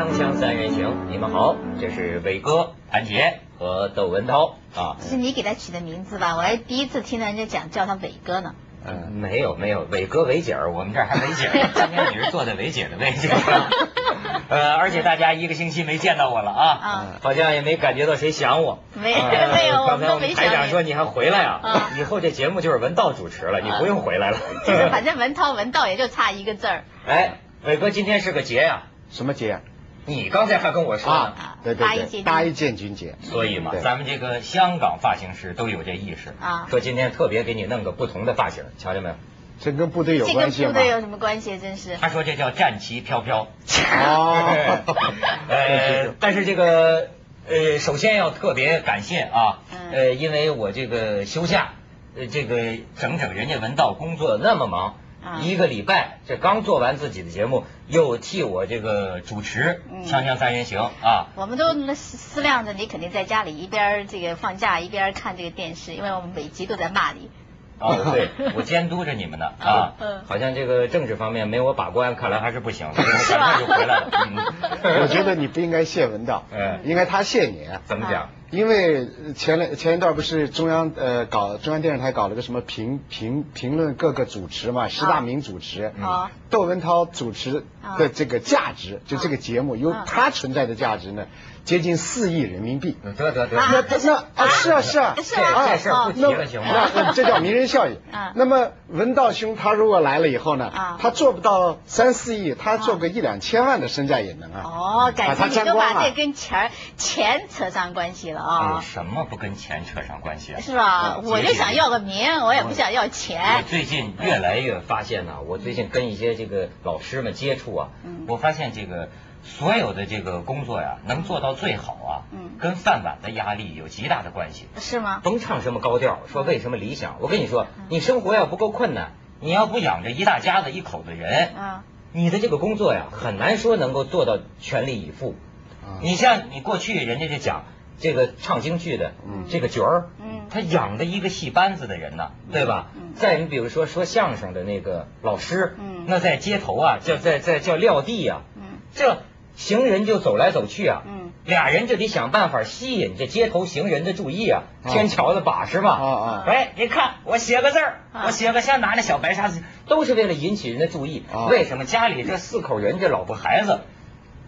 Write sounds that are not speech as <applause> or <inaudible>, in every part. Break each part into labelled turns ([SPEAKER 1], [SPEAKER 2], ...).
[SPEAKER 1] 锵锵三人行，你们好，这是伟哥、谭杰和窦文涛啊。
[SPEAKER 2] 是你给他取的名字吧？我还第一次听到人家讲叫他伟哥呢。
[SPEAKER 1] 嗯，没有没有，伟哥伟姐儿，我们这儿还伟姐儿，今天你是坐在伟姐的位置。<laughs> 呃，而且大家一个星期没见到我了啊，
[SPEAKER 2] 啊
[SPEAKER 1] 好像也没感觉到谁想我。
[SPEAKER 2] 没
[SPEAKER 1] 呃
[SPEAKER 2] 没有我
[SPEAKER 1] 刚才我
[SPEAKER 2] 们都没想
[SPEAKER 1] 们台长说你还回来啊
[SPEAKER 2] 啊，
[SPEAKER 1] 以后这节目就是文道主持了，你不用回来了。
[SPEAKER 2] 就是反正文涛文道也就差一个字儿。<laughs>
[SPEAKER 1] 哎，伟哥今天是个节呀，
[SPEAKER 3] 什么节
[SPEAKER 1] 你刚才还跟我说呢。
[SPEAKER 3] 啊？对对对，
[SPEAKER 2] 八一建军
[SPEAKER 3] 八一建军节。
[SPEAKER 1] 所以嘛，咱们这个香港发型师都有这意识
[SPEAKER 2] 啊
[SPEAKER 1] 说今天特别给你弄个不同的发型，瞧见没有？
[SPEAKER 3] 这跟部队有关系吗？
[SPEAKER 2] 部队有什么关系？真是。
[SPEAKER 1] 他说这叫战旗飘飘。
[SPEAKER 3] 哦，<laughs>
[SPEAKER 1] 呃，但是这个呃，首先要特别感谢啊，
[SPEAKER 2] 嗯
[SPEAKER 1] 呃，因为我这个休假，呃，这个整整人家文道工作那么忙。
[SPEAKER 2] 啊
[SPEAKER 1] 一个礼拜，这刚做完自己的节目，又替我这个主持
[SPEAKER 2] 嗯《
[SPEAKER 1] 锵锵三人行》啊，
[SPEAKER 2] 我们都思思量着你肯定在家里一边这个放假一边看这个电视，因为我们每集都在骂你。
[SPEAKER 1] 哦，对，<laughs> 我监督着你们呢啊，<laughs>
[SPEAKER 2] 嗯
[SPEAKER 1] 好像这个政治方面没我把关，看来还是不行，<laughs> 我
[SPEAKER 2] 是吧
[SPEAKER 1] 赶快就回来了。嗯
[SPEAKER 3] 我觉得你不应该谢文道，
[SPEAKER 1] 嗯
[SPEAKER 3] 应该他谢你。
[SPEAKER 1] 怎么讲？
[SPEAKER 3] 因为前两前一段不是中央呃搞中央电视台搞了个什么评评评论各个主持嘛，十大名主持，
[SPEAKER 2] 啊。
[SPEAKER 3] 窦文涛主持的这个价值，就这个节目有
[SPEAKER 2] 啊
[SPEAKER 3] 他存在的价值呢，接近四亿人民币。
[SPEAKER 1] 得得得，
[SPEAKER 2] 啊
[SPEAKER 3] 那那啊是啊是啊，啊
[SPEAKER 1] 这事儿不提
[SPEAKER 3] 那
[SPEAKER 1] 了行吗？
[SPEAKER 3] 那那这叫名人效应
[SPEAKER 2] 啊。<laughs>
[SPEAKER 3] 那么文道兄他如果来了以后呢
[SPEAKER 2] 啊，
[SPEAKER 3] 他做不到三四亿，他做个一两千万的身价也能啊。
[SPEAKER 2] 哦，感情你都
[SPEAKER 3] 沾光了
[SPEAKER 2] 把这跟钱钱扯上关系了
[SPEAKER 1] 有
[SPEAKER 2] 啊，
[SPEAKER 1] 什么不跟钱扯上关系啊？
[SPEAKER 2] 是吧？
[SPEAKER 1] 嗯
[SPEAKER 2] 我就想要个名，我也不想要钱
[SPEAKER 1] 我
[SPEAKER 2] 钱。
[SPEAKER 1] 最近越来越发现呢，我最近跟一些这个老师们接触啊，
[SPEAKER 2] 嗯
[SPEAKER 1] 我发现这个所有的这个工作呀，能做到最好啊，
[SPEAKER 2] 嗯。
[SPEAKER 1] 跟饭碗的压力有极大的关系。
[SPEAKER 2] 是吗？
[SPEAKER 1] 甭唱什么高调，说为什么理想，我跟你说，
[SPEAKER 2] 嗯。
[SPEAKER 1] 你生活要不够困难，你要不养着一大家子一口子人，
[SPEAKER 2] 啊
[SPEAKER 1] 你的这个工作呀，很难说能够做到全力以赴。
[SPEAKER 3] 啊。
[SPEAKER 1] 你像你过去人家就讲这个唱京剧的，
[SPEAKER 3] 嗯。
[SPEAKER 1] 这个角儿，
[SPEAKER 2] 嗯。
[SPEAKER 1] 他养着一个戏班子的人呢，对吧？
[SPEAKER 2] 嗯。
[SPEAKER 1] 再你比如说说相声的那个老师，
[SPEAKER 2] 嗯。
[SPEAKER 1] 那在街头啊，叫在在叫撂地呀、
[SPEAKER 2] 嗯。
[SPEAKER 1] 这行人就走来走去啊，
[SPEAKER 2] 嗯
[SPEAKER 1] 俩人就得想办法吸引这街头行人的注意啊，
[SPEAKER 3] 啊
[SPEAKER 1] 天桥的把式嘛。
[SPEAKER 3] 啊啊
[SPEAKER 1] 哎，你看我写个字儿，
[SPEAKER 2] 啊
[SPEAKER 1] 我写个像拿那小白沙子，都是为了引起人的注意。
[SPEAKER 3] 啊
[SPEAKER 1] 为什么家里这四口人，这老婆孩子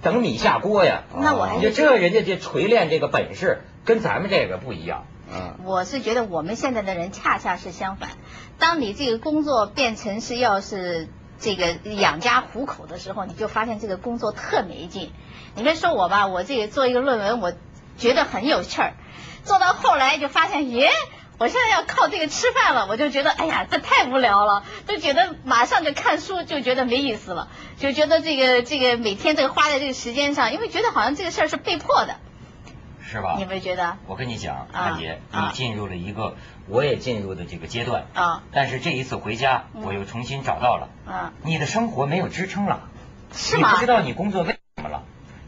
[SPEAKER 1] 等米下锅呀？
[SPEAKER 2] 那我还
[SPEAKER 1] 你这人家这锤炼这个本事，跟咱们这个不一样。
[SPEAKER 3] 嗯
[SPEAKER 2] 我是觉得我们现在的人恰恰是相反，当你这个工作变成是要是这个养家糊口的时候，你就发现这个工作特没劲。你别说我吧，我这个做一个论文，我觉得很有趣儿，做到后来就发现，耶。我现在要靠这个吃饭了，我就觉得，哎呀，这太无聊了，就觉得马上就看书就觉得没意思了，就觉得这个这个每天这个花在这个时间上，因为觉得好像这个事儿是被迫的，
[SPEAKER 1] 是吧
[SPEAKER 2] 你有没有觉得？
[SPEAKER 1] 我跟你讲，
[SPEAKER 2] 啊
[SPEAKER 1] 安杰，
[SPEAKER 2] 啊
[SPEAKER 1] 你进入了一个我也进入的这个阶段
[SPEAKER 2] 啊
[SPEAKER 1] 但是这一次回家，
[SPEAKER 2] 嗯
[SPEAKER 1] 我又重新找到了，
[SPEAKER 2] 啊，
[SPEAKER 1] 你的生活没有支撑了，
[SPEAKER 2] 是吗
[SPEAKER 1] 你不知？道你工作为。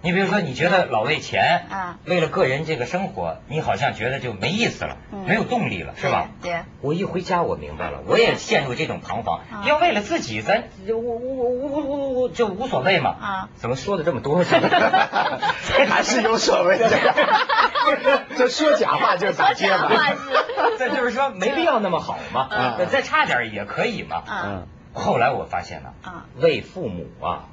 [SPEAKER 1] 你比如说，你觉得老为钱，
[SPEAKER 2] 啊
[SPEAKER 1] 为了个人这个生活，你好像觉得就没意思了，
[SPEAKER 2] 嗯
[SPEAKER 1] 没有动力了，是吧？
[SPEAKER 2] 对。对
[SPEAKER 1] 我一回家，我明白了，我也陷入这种彷徨。
[SPEAKER 2] 啊
[SPEAKER 1] 要为了自己，咱我我我我我我就无所谓嘛。
[SPEAKER 2] 啊
[SPEAKER 1] 怎么说的这么多？<laughs>
[SPEAKER 3] 还是有所谓的。<laughs> 这说假话就是打街嘛。
[SPEAKER 2] 说假话是 <laughs>
[SPEAKER 1] 这就是说没必要那么好嘛，
[SPEAKER 3] 嗯
[SPEAKER 1] 再差点也可以嘛。
[SPEAKER 2] 啊
[SPEAKER 3] 嗯
[SPEAKER 1] 后来我发现了，
[SPEAKER 2] 啊
[SPEAKER 1] 为父母啊，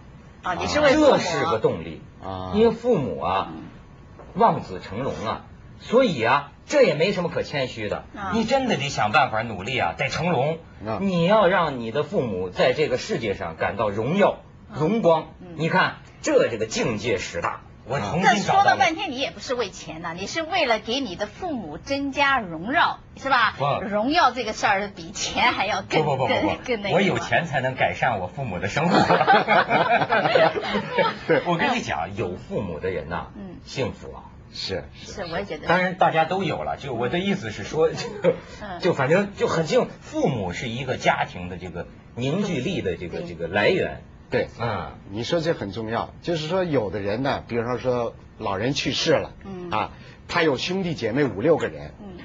[SPEAKER 2] 啊！你是为父母
[SPEAKER 1] 这是个动力
[SPEAKER 3] 啊
[SPEAKER 1] 因为父母啊，望子成龙啊，所以啊，这也没什么可谦虚的
[SPEAKER 2] 啊。
[SPEAKER 1] 你真的得想办法努力啊，得成龙
[SPEAKER 3] 啊。
[SPEAKER 1] 你要让你的父母在这个世界上感到荣耀、荣光
[SPEAKER 2] 嗯。
[SPEAKER 1] 你看，这这个境界十大，我重
[SPEAKER 2] 这
[SPEAKER 1] 新找到了。
[SPEAKER 2] 说了半天，你也不是为钱呐，你是为了给你的父母增加荣耀，是吧
[SPEAKER 1] 不？
[SPEAKER 2] 荣耀这个事儿比钱还要更
[SPEAKER 1] 不不不不
[SPEAKER 2] 更
[SPEAKER 1] 不
[SPEAKER 2] 更那个。
[SPEAKER 1] 我有。钱才能改善我父母的生活。<laughs>
[SPEAKER 3] 对
[SPEAKER 1] 我跟你讲，有父母的人呐，
[SPEAKER 2] 嗯
[SPEAKER 1] 幸福啊。
[SPEAKER 3] 是
[SPEAKER 2] 是，我也觉得。
[SPEAKER 1] 当然，大家都有了。就我的意思是说，就
[SPEAKER 2] 嗯
[SPEAKER 1] 就反正就很幸，父母是一个家庭的这个凝聚力的这个这个来源。
[SPEAKER 3] 对。
[SPEAKER 1] 啊，
[SPEAKER 3] 你说这很重要，就是说有的人呢，比如说说老人去世了，
[SPEAKER 2] 嗯。
[SPEAKER 3] 啊，他有兄弟姐妹五六个人，
[SPEAKER 2] 嗯。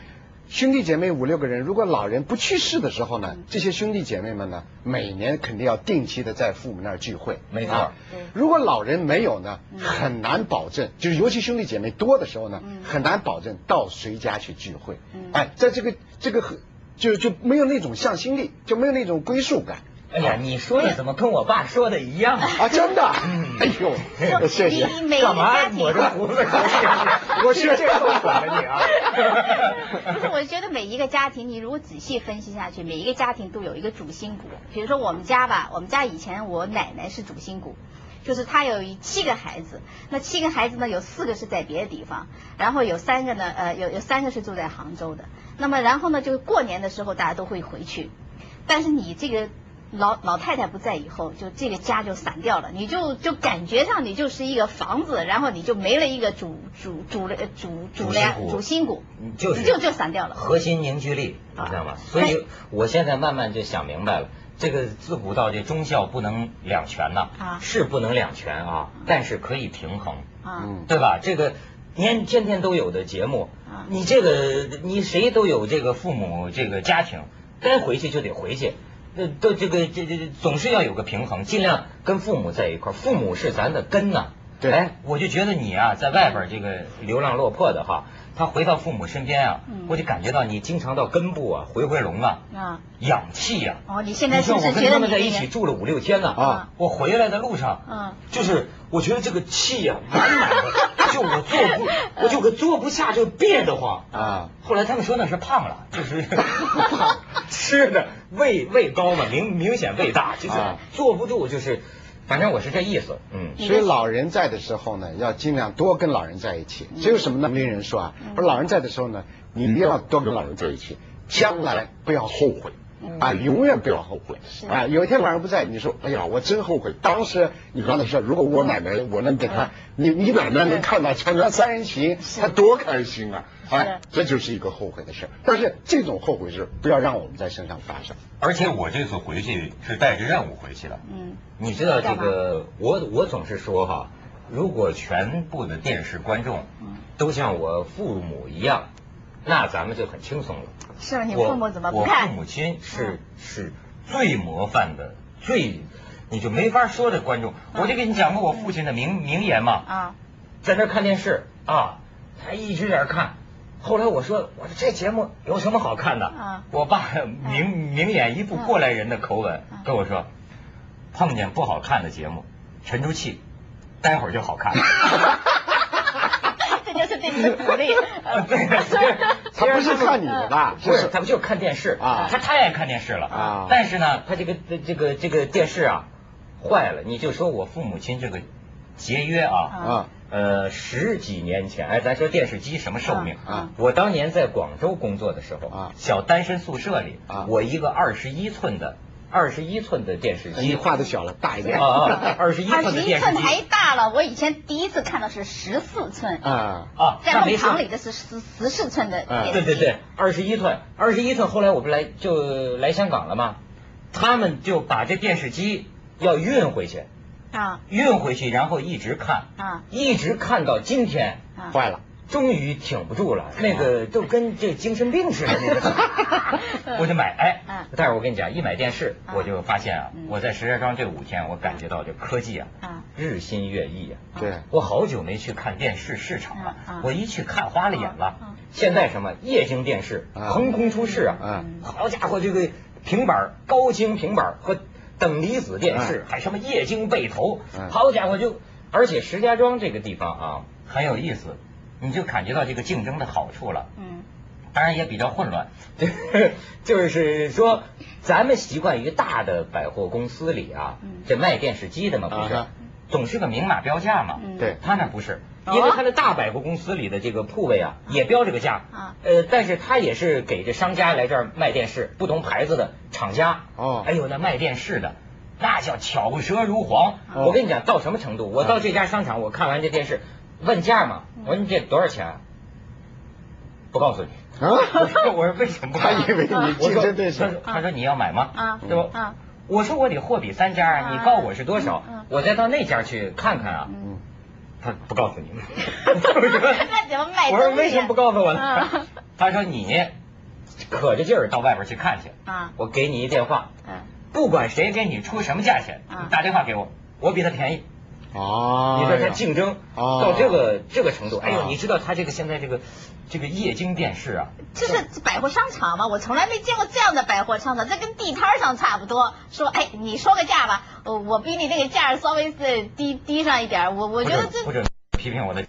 [SPEAKER 3] 兄弟姐妹五六个人，如果老人不去世的时候呢，这些兄弟姐妹们呢，每年肯定要定期的在父母那儿聚会。
[SPEAKER 1] 没错。
[SPEAKER 3] 啊如果老人没有呢，很难保证，就是尤其兄弟姐妹多的时候呢，很难保证到谁家去聚会。哎，在这个这个很就就没有那种向心力，就没有那种归属感。
[SPEAKER 1] 哎呀，你说的怎么跟我爸说的一样啊？
[SPEAKER 3] 啊，真的，哎呦，谢谢。
[SPEAKER 2] 你每
[SPEAKER 1] 干嘛
[SPEAKER 2] 家庭
[SPEAKER 1] 抹着胡子
[SPEAKER 3] 我是
[SPEAKER 1] 这都管了你啊？<laughs>
[SPEAKER 2] 不是，我觉得每一个家庭，你如果仔细分析下去，每一个家庭都有一个主心骨。比如说我们家吧，我们家以前我奶奶是主心骨，就是她有七个孩子，那七个孩子呢，有四个是在别的地方，然后有三个呢，呃，有有三个是住在杭州的。那么然后呢，就是过年的时候大家都会回去，但是你这个。老老太太不在以后，就这个家就散掉了，你就就感觉上你就是一个房子，然后你就没了一个主主主主主
[SPEAKER 1] 主心
[SPEAKER 2] 梁主心骨，
[SPEAKER 1] 就是
[SPEAKER 2] 就就散掉了。
[SPEAKER 1] 核心凝聚力，你知道吗？所以我现在慢慢就想明白了，这个自古到这忠孝不能两全呐，
[SPEAKER 2] 啊
[SPEAKER 1] 是不能两全啊，但是可以平衡，
[SPEAKER 2] 啊，
[SPEAKER 3] 嗯
[SPEAKER 1] 对吧？这个年天天都有的节目
[SPEAKER 2] 啊，
[SPEAKER 1] 你这个你谁都有这个父母这个家庭，该回去就得回去。那都这个这这这总是要有个平衡，尽量跟父母在一块儿。父母是咱的根呐。
[SPEAKER 3] 对
[SPEAKER 1] 哎，我就觉得你啊，在外边这个流浪落魄的哈，他回到父母身边啊，
[SPEAKER 2] 嗯。
[SPEAKER 1] 我就感觉到你经常到根部啊回回笼啊，
[SPEAKER 2] 啊，
[SPEAKER 1] 氧气呀、
[SPEAKER 2] 哦，你现在
[SPEAKER 1] 你说
[SPEAKER 2] 是不是觉得
[SPEAKER 1] 我跟他们在一起住了五六天呢
[SPEAKER 3] 啊。
[SPEAKER 1] 我回来的路上，
[SPEAKER 2] 嗯。
[SPEAKER 1] 就是我觉得这个气呀、满满的，就我坐不，我就可坐不下，就憋得慌。
[SPEAKER 3] 啊，
[SPEAKER 1] 后来他们说那是胖了，就是 <laughs> 吃的胃胃高嘛，明明显胃大，就是
[SPEAKER 3] 啊。
[SPEAKER 1] 坐不住，就是，反正我是这意思，嗯。
[SPEAKER 3] 所以老人在的时候呢，要尽量多跟老人在一起。只有什么呢？名人说啊，说老人在的时候呢，你一定要多跟老人在一起，将来不要后悔。啊，永远不要后悔啊！有一天晚上不在，你说，哎呀，我真后悔。当时你刚才说，如果我奶奶，我能给她，你你奶奶能看到《锵锵三人行》，她多开心啊！哎，这就是一个后悔的事儿。但是这种后悔是不要让我们在身上发生。
[SPEAKER 1] 而且我这次回去是带着任务回去的。
[SPEAKER 2] 嗯
[SPEAKER 1] 你知道这个，我我总是说哈，如果全部的电视观众
[SPEAKER 2] 嗯
[SPEAKER 1] 都像我父母一样，那咱们就很轻松了。
[SPEAKER 2] 是你
[SPEAKER 1] 我
[SPEAKER 2] 父母怎么不
[SPEAKER 1] 我
[SPEAKER 2] 看
[SPEAKER 1] 父？母亲是是最模范的，最你就没法说的观众。我就给你讲过我父亲的名名言嘛，
[SPEAKER 2] 啊
[SPEAKER 1] 在那看电视啊，他一直在那看。后来我说，我说这节目有什么好看的？
[SPEAKER 2] 啊
[SPEAKER 1] 我爸明明眼一副过来人的口吻
[SPEAKER 2] 嗯
[SPEAKER 1] 跟我说，碰见不好看的节目，沉住气，待会儿就好看。<laughs>
[SPEAKER 2] 这就是对你的。鼓励。
[SPEAKER 1] 对，
[SPEAKER 3] 他不是看你的 <laughs> 吧？
[SPEAKER 1] 不是，他不就看电视
[SPEAKER 3] 啊。
[SPEAKER 1] 他太爱看电视了。
[SPEAKER 3] 啊。
[SPEAKER 1] 但是呢，他这个这个这个电视啊坏了，你就说我父母亲这个节约啊，
[SPEAKER 3] 啊。
[SPEAKER 1] 呃，十几年前，哎，咱说电视机什么寿命
[SPEAKER 3] 啊。
[SPEAKER 1] 我当年在广州工作的时候
[SPEAKER 3] 啊。
[SPEAKER 1] 小单身宿舍里
[SPEAKER 3] 啊。
[SPEAKER 1] 我一个二十一寸的二十一寸的电视
[SPEAKER 3] 你
[SPEAKER 1] 机，
[SPEAKER 3] 画的小了，大一点。
[SPEAKER 1] 啊啊，<laughs> 二十一寸
[SPEAKER 2] 十一寸
[SPEAKER 1] 的电视机
[SPEAKER 2] 太大了，我以前第一次看到是十四寸，
[SPEAKER 3] 啊
[SPEAKER 1] 啊，
[SPEAKER 2] 在弄堂里的是十十四寸的
[SPEAKER 3] 嗯
[SPEAKER 2] 电视机。
[SPEAKER 1] 对对对，二十一寸，二十一寸。后来我不来就来香港了吗？他们就把这电视机要运回去，
[SPEAKER 2] 啊
[SPEAKER 1] 运回去，然后一直看，
[SPEAKER 2] 啊
[SPEAKER 1] 一直看到今天，
[SPEAKER 2] 啊！
[SPEAKER 3] 坏了。
[SPEAKER 1] 终于挺不住了，那个就跟这精神病似的那个，<laughs> 我就买，哎
[SPEAKER 2] 嗯，
[SPEAKER 1] 但是我跟你讲，一买电视，
[SPEAKER 2] 嗯。
[SPEAKER 1] 我就发现啊
[SPEAKER 2] 嗯，
[SPEAKER 1] 我在石家庄这五天，我感觉到这科技啊
[SPEAKER 2] 啊，
[SPEAKER 1] 日新月异啊。
[SPEAKER 3] 对。
[SPEAKER 1] 我好久没去看电视市场了我一去看花了眼了。现在什么液晶电视
[SPEAKER 3] 啊。
[SPEAKER 1] 横空出世啊
[SPEAKER 3] 嗯，
[SPEAKER 1] 好家伙，这个平板高清平板和等离子电视，还什么液晶背投
[SPEAKER 3] 嗯，
[SPEAKER 1] 好家伙就，而且石家庄这个地方啊很有意思，你就感觉到这个竞争的好处了。
[SPEAKER 2] 嗯
[SPEAKER 1] 当然也比较混乱，<laughs> 就是说，咱们习惯于大的百货公司里啊
[SPEAKER 2] 嗯，
[SPEAKER 1] 这卖电视机的嘛，不是总是个明码标价嘛。
[SPEAKER 2] 嗯
[SPEAKER 3] 对
[SPEAKER 1] 他那不是，
[SPEAKER 2] 哦
[SPEAKER 1] 因为他的大百货公司里的这个铺位啊，也标这个价
[SPEAKER 2] 啊。
[SPEAKER 1] 呃，但是他也是给这商家来这儿卖电视，不同牌子的厂家。
[SPEAKER 3] 哦
[SPEAKER 1] 哎呦，那卖电视的。那叫巧舌如簧，
[SPEAKER 3] 哦
[SPEAKER 1] 我跟你讲到什么程度？我到这家商场，我看完这电视，问价嘛，我说你这多少钱啊？不告诉你。
[SPEAKER 3] 啊
[SPEAKER 1] 我说 <laughs> 我为什么不告诉
[SPEAKER 3] 他以为你
[SPEAKER 1] 我说
[SPEAKER 3] 竞争对手
[SPEAKER 1] 他说他说你要买吗？
[SPEAKER 2] 啊
[SPEAKER 1] 对吧？
[SPEAKER 2] 啊
[SPEAKER 1] 我说我得货比三家啊，
[SPEAKER 2] 啊
[SPEAKER 1] 你告我是多少我再到那家去看看啊。
[SPEAKER 3] 嗯
[SPEAKER 1] 他不告诉你们。<laughs>
[SPEAKER 2] 那怎么卖
[SPEAKER 1] 我说为什么不告诉我呢
[SPEAKER 2] 啊？
[SPEAKER 1] 他说你可着劲儿到外边去看去。
[SPEAKER 2] 啊
[SPEAKER 1] 我给你一电话，
[SPEAKER 2] 嗯
[SPEAKER 1] 不管谁给你出什么价钱，
[SPEAKER 2] 啊
[SPEAKER 1] 你打电话给我，我比他便宜。
[SPEAKER 3] 哦，
[SPEAKER 1] 你说他竞争
[SPEAKER 3] 哦。
[SPEAKER 1] 到这个这个程度，哎呦，
[SPEAKER 3] 啊
[SPEAKER 1] 你知道他这个现在这个这个液晶电视啊，
[SPEAKER 2] 这是百货商场嘛，我从来没见过这样的百货商场，这跟地摊上差不多。说，哎，你说个价吧，我我比你那个价稍微是低低上一点，我我觉得这
[SPEAKER 1] 不准不准批评我的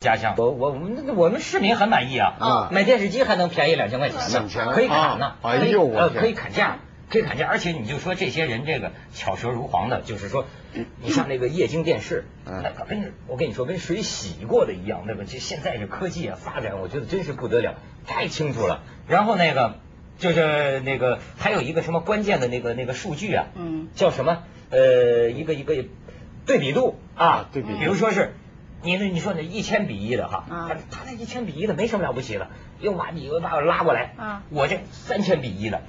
[SPEAKER 1] 家乡，我我我们我们市民很满意啊，
[SPEAKER 2] 啊
[SPEAKER 1] 买电视机还能便宜两千块钱呢
[SPEAKER 3] 钱，
[SPEAKER 1] 可以砍呢
[SPEAKER 3] 啊，哎呦我
[SPEAKER 1] 呃可以砍价。可以砍价，而且你就说这些人这个巧舌如簧的，就是说，你像那个液晶电视，
[SPEAKER 3] 嗯
[SPEAKER 1] 那可跟我跟你说跟水洗过的一样，那个？这现在这科技啊发展，我觉得真是不得了，太清楚了。然后那个就是那个还有一个什么关键的那个那个数据啊，
[SPEAKER 2] 嗯
[SPEAKER 1] 叫什么？呃，一个一个对比度啊
[SPEAKER 3] 啊，对比度
[SPEAKER 1] 比如说是。你那你说那一千比一的哈，
[SPEAKER 2] 啊
[SPEAKER 1] 他他那一千比一的没什么了不起的，又把你又把我拉过来，
[SPEAKER 2] 啊
[SPEAKER 1] 我这三千比一的，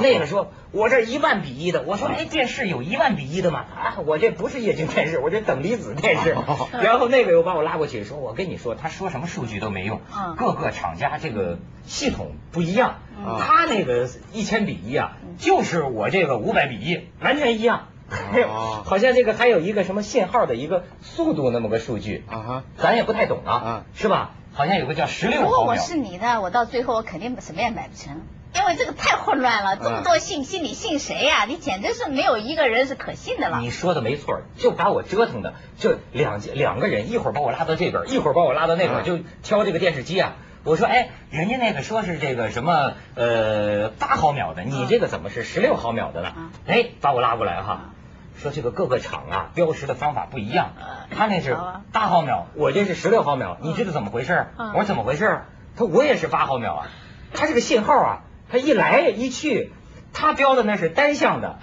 [SPEAKER 1] 那个说我这一万比一的，我说哎电视有一万比一的吗？啊，我这不是液晶电视，我这等离子电视。然后那个又把我拉过去，说我跟你说，他说什么数据都没用
[SPEAKER 2] 嗯，
[SPEAKER 1] 各个厂家这个系统不一样，
[SPEAKER 2] 嗯
[SPEAKER 1] 他那个一千比一啊，就是我这个五百比一，完全一样。还有
[SPEAKER 3] 哦。
[SPEAKER 1] 好像这个还有一个什么信号的一个速度那么个数据，
[SPEAKER 3] 啊哈，
[SPEAKER 1] 咱也不太懂啊
[SPEAKER 3] 啊，
[SPEAKER 1] 是吧？好像有个叫十六
[SPEAKER 2] 如果我。是你呢，我到最后我肯定什么也买不成，因为这个太混乱了，这么多信息你信谁呀、你简直是没有一个人是可信的了。
[SPEAKER 1] 你说的没错，就把我折腾的，就两两个人，一会儿把我拉到这边，一会儿把我拉到那边，
[SPEAKER 3] 啊
[SPEAKER 1] 就挑这个电视机啊。我说，哎，人家那个说是这个什么呃八毫秒的，你这个怎么是十六毫秒的呢？
[SPEAKER 2] 啊？
[SPEAKER 1] 哎，把我拉过来哈，说这个各个厂啊标识的方法不一样
[SPEAKER 2] 啊，
[SPEAKER 1] 他那是八毫秒，我这是十六毫秒，你知道怎么回事？
[SPEAKER 2] 嗯
[SPEAKER 1] 我说怎么回事？他我也是八毫秒啊，他这个信号啊，他一来一去，他标的那是单向的。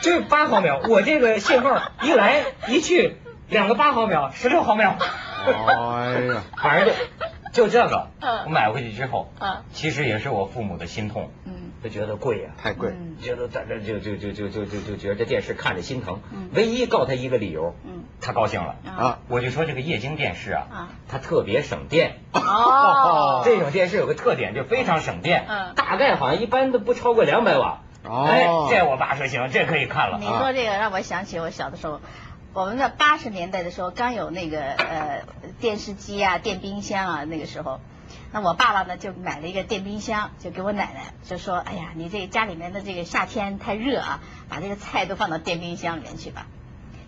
[SPEAKER 1] 就是八毫秒，我这个信号一来一去，两个八毫秒，十六毫秒，
[SPEAKER 3] 哎呀，
[SPEAKER 1] 反正就就这个，
[SPEAKER 2] 嗯。
[SPEAKER 1] 我买回去之后，
[SPEAKER 2] 嗯。
[SPEAKER 1] 其实也是我父母的心痛，
[SPEAKER 2] 嗯。
[SPEAKER 1] 就觉得贵呀、
[SPEAKER 3] 太贵，
[SPEAKER 2] 嗯。
[SPEAKER 1] 觉得在这就就就就就就就觉得这电视看着心疼
[SPEAKER 2] 嗯，
[SPEAKER 1] 唯一告他一个理由，
[SPEAKER 2] 嗯。
[SPEAKER 1] 他高兴了，
[SPEAKER 3] 啊。
[SPEAKER 1] 我就说这个液晶电视啊
[SPEAKER 2] 啊，
[SPEAKER 1] 它特别省电。
[SPEAKER 2] 哦，<laughs>
[SPEAKER 1] 这种电视有个特点，就非常省电，
[SPEAKER 2] 嗯。
[SPEAKER 1] 大概好像一般都不超过两百瓦。
[SPEAKER 3] 哦。
[SPEAKER 1] 哎，这我爸说行，这可以看了。
[SPEAKER 2] 你。说这个让我想起我小的时候，我们在八十年代的时候刚有那个呃电视机啊、电冰箱啊，那个时候，那我爸爸呢就买了一个电冰箱，就给我奶奶就说：“哎呀，你这家里面的这个夏天太热啊，把这个菜都放到电冰箱里面去吧。”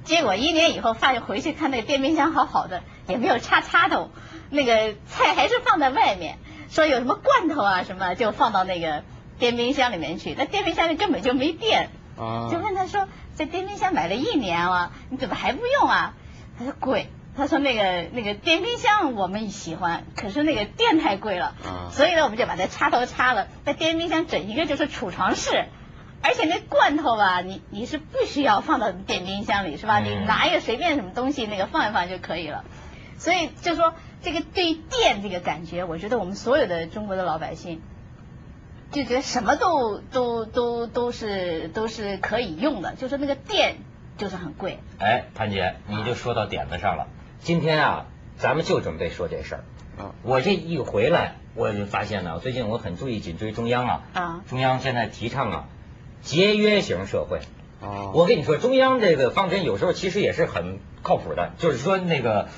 [SPEAKER 2] 结果一年以后发现回去看那个电冰箱好好的，也没有插插头，那个菜还是放在外面，说有什么罐头啊什么就放到那个电冰箱里面去，那电冰箱里根本就没电。
[SPEAKER 3] 啊
[SPEAKER 2] 就问他说：“在电冰箱买了一年了，你怎么还不用啊？”他说：“贵。”他说：“那个那个电冰箱我们喜欢，可是那个电太贵了，
[SPEAKER 3] 啊
[SPEAKER 2] 所以呢我们就把它插头插了。在电冰箱整一个就是储藏室，而且那罐头吧，你你是不需要放到电冰箱里是吧？
[SPEAKER 1] 嗯
[SPEAKER 2] 你拿一个随便什么东西那个放一放就可以了。所以就说这个对电这个感觉，我觉得我们所有的中国的老百姓。”就觉得什么都都都都是都是可以用的，就是那个电就是很贵。
[SPEAKER 1] 哎，潘姐，你就说到点子上了。今天啊，咱们就准备说这事儿。
[SPEAKER 3] 啊
[SPEAKER 1] 我这一回来，我就发现呢，最近我很注意紧追中央啊。
[SPEAKER 2] 啊
[SPEAKER 1] 中央现在提倡啊，节约型社会。
[SPEAKER 3] 啊
[SPEAKER 1] 我跟你说，中央这个方针有时候其实也是很靠谱的，就是说那个，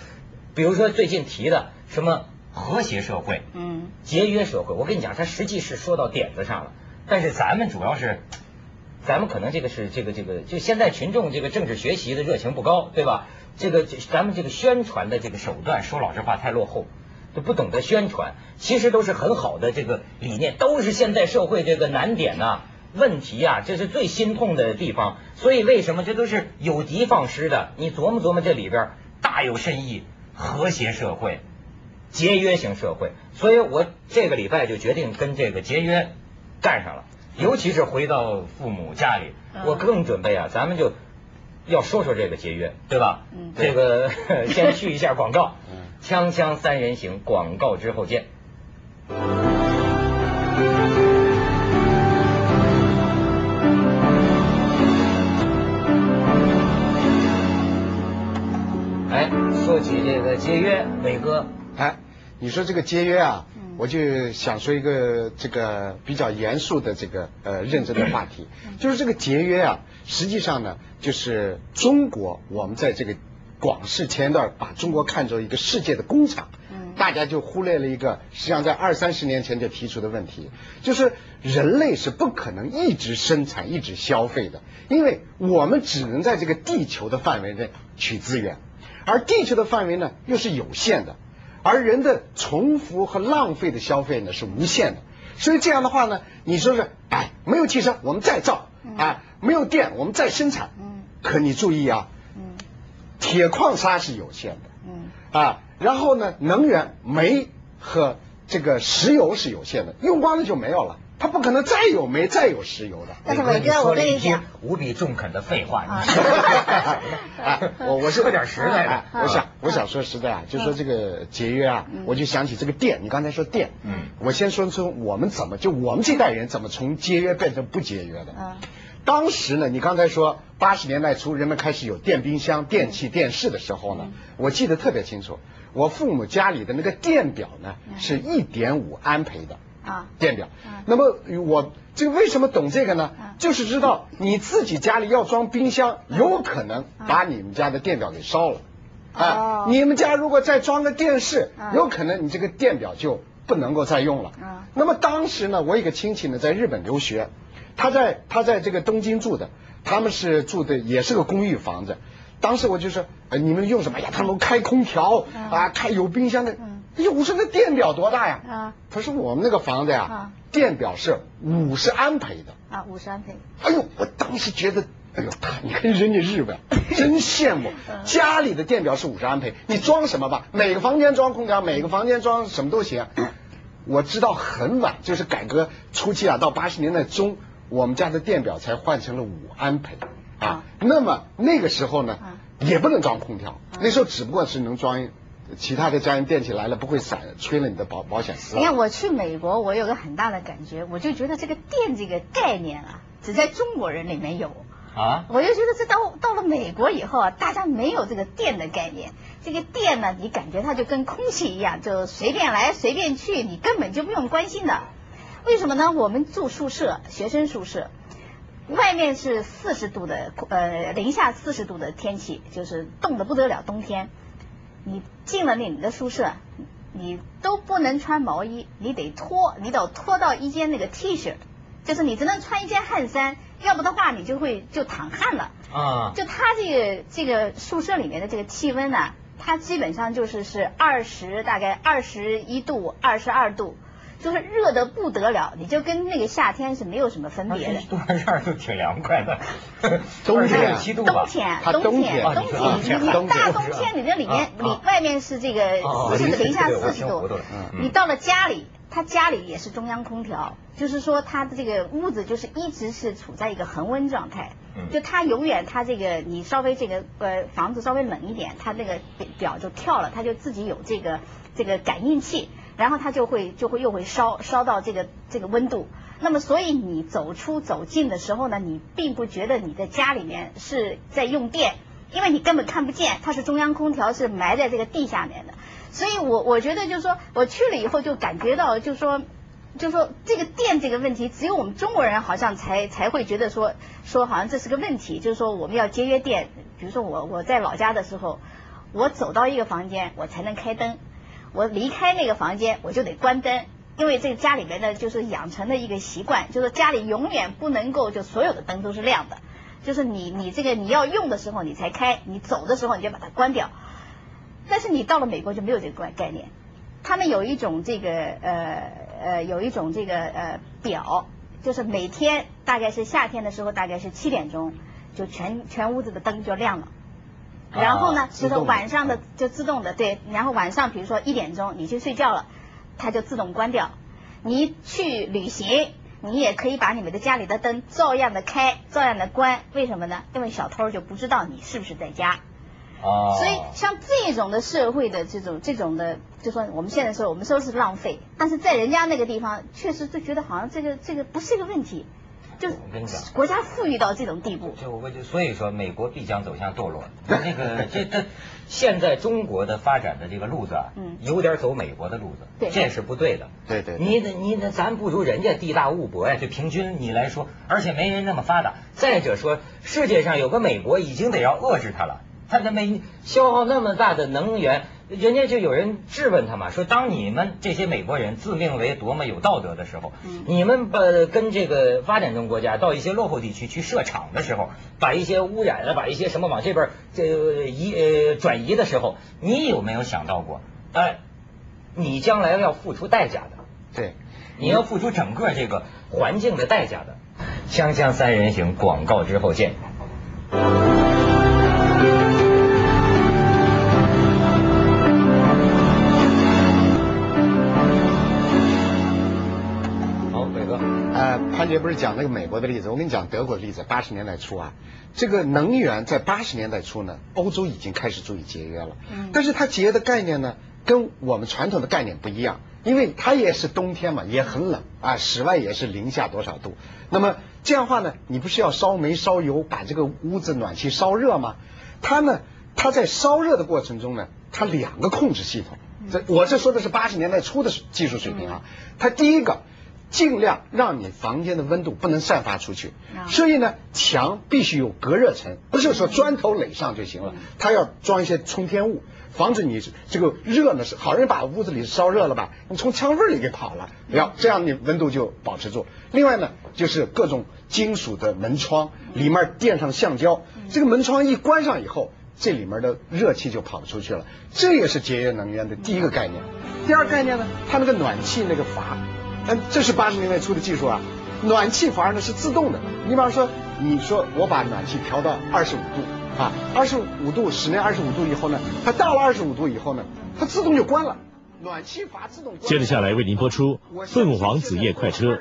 [SPEAKER 1] 比如说最近提的什么和谐社会、
[SPEAKER 2] 嗯
[SPEAKER 1] 节约社会，我跟你讲，它实际是说到点子上了。但是咱们主要是，咱们可能这个是这个这个，就现在群众这个政治学习的热情不高，对吧？这个这咱们这个宣传的这个手段，说老实话太落后，就不懂得宣传。其实都是很好的这个理念，都是现在社会这个难点呐、问题啊，这是最心痛的地方。所以为什么这都是有的放矢的？你琢磨琢磨这里边大有深意，和谐社会。节约型社会，所以我这个礼拜就决定跟这个节约干上了，尤其是回到父母家里，
[SPEAKER 2] 嗯。
[SPEAKER 1] 我更准备啊，咱们就要说说这个节约，对吧？
[SPEAKER 2] 嗯。
[SPEAKER 1] 这个 <laughs> 先去一下广告。<laughs>
[SPEAKER 3] 嗯，
[SPEAKER 1] 锵锵三人行，广告之后见。
[SPEAKER 3] 你说这个节约啊，我就想说一个这个比较严肃的这个呃认真的话题，就是这个节约啊，实际上呢，就是中国我们在这个广式前段把中国看作一个世界的工厂，大家就忽略了一个实际上在二三十年前就提出的问题，就是人类是不可能一直生产一直消费的，因为我们只能在这个地球的范围内取资源，而地球的范围呢又是有限的。而人的重复和浪费的消费呢是无限的，所以这样的话呢，你说是哎，没有汽车我们再造哎，没有电我们再生产，嗯，可你注意啊，嗯，铁矿砂是有限的，嗯，啊，然后呢，能源煤和这个石油是有限的，用光了就没有了。他不可能再有煤、再有石油的。
[SPEAKER 2] 但是伟哥，我跟你讲，
[SPEAKER 1] 无比中肯的废话。啊，<laughs>
[SPEAKER 3] 我我是
[SPEAKER 1] 说点实在的。
[SPEAKER 3] 我想我想说实在啊，就说这个节约啊，我就想起这个电。你刚才说电，嗯，我先说说我们怎么就我们这代人怎么从节约变成不节约的。嗯，当时呢，你刚才说八十年代初人们开始有电冰箱、电器、电视的时候呢，我记得特别清楚，我父母家里的那个电表呢是一点五安培的。啊，电表。那么我这个为什么懂这个呢？就是知道你自己家里要装冰箱，有可能把你们家的电表给烧了。啊，你们家如果再装个电视，有可能你这个电表就不能够再用了。啊，那么当时呢，我一个亲戚呢在日本留学，他在他在这个东京住的，他们是住的也是个公寓房子。当时我就说，呃，你们用什么呀？他们开空调啊，开有冰箱的。哎呦，我说那电表多大呀？啊，他说我们那个房子呀，电表是五十安培的。
[SPEAKER 2] 啊，五十安培。
[SPEAKER 3] 哎呦，我当时觉得，哎呦，你看人家日本，真羡慕。<laughs> 家里的电表是五十安培，你装什么吧？每个房间装空调，每个房间装什么都行。我知道很晚，就是改革初期啊，到八十年代中，我们家的电表才换成了五安培。啊，那么那个时候呢，也不能装空调，那时候只不过是能装。其他的家用电器来了不会闪，吹了你的保保险丝。
[SPEAKER 2] 你看我去美国，我有个很大的感觉，我就觉得这个电这个概念啊，只在中国人里面有啊。我就觉得这到到了美国以后啊，大家没有这个电的概念。这个电呢，你感觉它就跟空气一样，就随便来随便去，你根本就不用关心的。为什么呢？我们住宿舍，学生宿舍，外面是四十度的，呃，零下四十度的天气，就是冻得不得了，冬天。你进了那你的宿舍，你都不能穿毛衣，你得脱，你得脱到一件那个 T 恤，就是你只能穿一件汗衫，要不的话你就会就淌汗了。啊，就他这个这个宿舍里面的这个气温呢，它基本上就是是二十大概二十一度、二十二度。就是热的不得了，你就跟那个夏天是没有什么分别的。
[SPEAKER 1] 冬天二度挺凉快的，<laughs>
[SPEAKER 3] 冬天
[SPEAKER 1] 七度
[SPEAKER 2] 冬天，冬天，冬天，你大冬天，你这里面，里外面是这个是零下四十度，你到了家里，他家里也是中央空调，就是说他的这个屋子就是一直是处在一个恒温状态，就他永远他这个你稍微这个呃房子稍微冷一点，他那个表就跳了，他就自己有这个这个感应器。然后它就会就会又会烧烧到这个这个温度，那么所以你走出走进的时候呢，你并不觉得你在家里面是在用电，因为你根本看不见，它是中央空调是埋在这个地下面的，所以我我觉得就是说我去了以后就感觉到就是说就是说这个电这个问题，只有我们中国人好像才才会觉得说说好像这是个问题，就是说我们要节约电，比如说我我在老家的时候，我走到一个房间我才能开灯。我离开那个房间，我就得关灯，因为这个家里面呢，就是养成的一个习惯，就是家里永远不能够就所有的灯都是亮的，就是你你这个你要用的时候你才开，你走的时候你就把它关掉。但是你到了美国就没有这个概概念，他们有一种这个呃呃有一种这个呃表，就是每天大概是夏天的时候大概是七点钟，就全全屋子的灯就亮了。然后呢，就是晚上的就自动的对，然后晚上比如说一点钟你去睡觉了，它就自动关掉。你去旅行，你也可以把你们的家里的灯照样的开，照样的关。为什么呢？因为小偷就不知道你是不是在家。哦。所以像这种的社会的这种这种的，就说我们现在说我们说是浪费，但是在人家那个地方确实就觉得好像这个这个不是一个问题。就
[SPEAKER 1] 我跟你讲
[SPEAKER 2] 国家富裕到这种地步。
[SPEAKER 1] 就我就所以说，美国必将走向堕落。<laughs> 那个这这，现在中国的发展的这个路子啊，
[SPEAKER 2] 嗯
[SPEAKER 1] 有点走美国的路子，
[SPEAKER 2] 对
[SPEAKER 1] 这是不对的。
[SPEAKER 3] 对对对
[SPEAKER 1] 你的你的咱不如人家地大物博呀，就平均你来说，而且没人那么发达。再者说，世界上有个美国已经得要遏制它了，它的每消耗那么大的能源。人家就有人质问他嘛，说当你们这些美国人自命为多么有道德的时候，
[SPEAKER 2] 嗯
[SPEAKER 1] 你们把跟这个发展中国家到一些落后地区去设厂的时候，把一些污染啊，把一些什么往这边这移呃转移的时候，你有没有想到过，哎，你将来要付出代价的，
[SPEAKER 3] 对，
[SPEAKER 1] 你要付出整个这个环境的代价的。锵锵三人行广告之后见。
[SPEAKER 3] 潘杰不是讲那个美国的例子，我跟你讲德国的例子。八十年代初啊，这个能源在八十年代初呢，欧洲已经开始注意节约了。
[SPEAKER 2] 嗯
[SPEAKER 3] 但是它节约的概念呢，跟我们传统的概念不一样，因为它也是冬天嘛，也很冷啊，室外也是零下多少度。那么这样的话呢，你不是要烧煤烧油把这个屋子暖气烧热吗？它呢，它在烧热的过程中呢，它两个控制系统。这我这说的是八十年代初的技术水平啊。它第一个。尽量让你房间的温度不能散发出去，
[SPEAKER 2] 啊。
[SPEAKER 3] 所以呢，墙必须有隔热层，不是说砖头垒上就行了，它要装一些冲天物，防止你这个热呢是好人把屋子里烧热了吧，你从墙缝里给跑了，要这样你温度就保持住。另外呢，就是各种金属的门窗，里面垫上橡胶，这个门窗一关上以后，这里面的热气就跑不出去了，这也是节约能源的第一个概念。第二概念呢，它那个暖气那个阀。嗯，这是八十年代初的技术啊。暖气阀呢是自动的，你比方说，你说我把暖气调到二十五度啊，二十五度，室内二十五度以后呢，它到了二十五度以后呢，它自动就关了。暖气阀自动关。
[SPEAKER 4] 接着下来为您播出《凤凰子夜快车》。